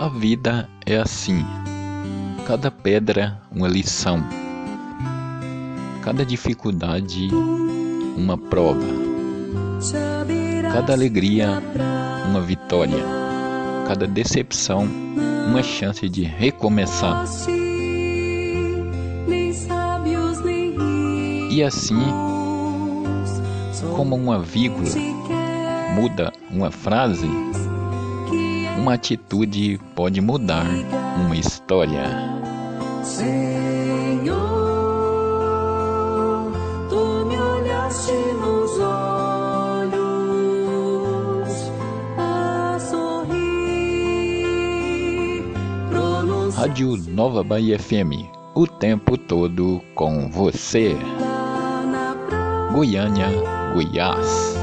A vida é assim. Cada pedra, uma lição. Cada dificuldade, uma prova. Cada alegria, uma vitória. Cada decepção, uma chance de recomeçar. E assim, como uma vírgula muda uma frase, uma atitude pode mudar uma história. Senhor, tu me olhaste nos olhos a sorrir. pronunciar Rádio Nova Bahia FM, o tempo todo com você. praia. Goiânia, Goiás.